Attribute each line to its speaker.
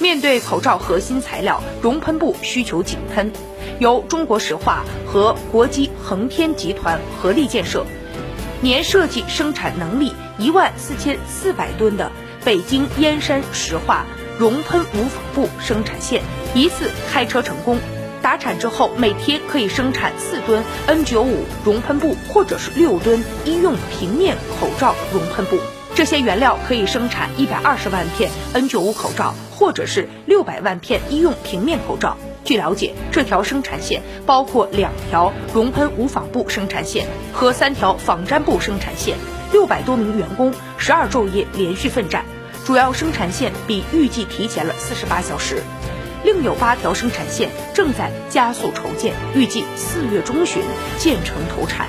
Speaker 1: 面对口罩核心材料熔喷布需求井喷，由中国石化和国际恒天集团合力建设，年设计生产能力一万四千四百吨的北京燕山石化熔喷无纺布生产线一次开车成功。达产之后，每天可以生产四吨 N95 熔喷布，或者是六吨医用平面口罩熔喷布。这些原料可以生产一百二十万片 N95 口罩，或者是六百万片医用平面口罩。据了解，这条生产线包括两条熔喷无纺布生产线和三条纺粘布生产线，六百多名员工十二昼夜连续奋战。主要生产线比预计提前了四十八小时。另有八条生产线正在加速筹建，预计四月中旬建成投产。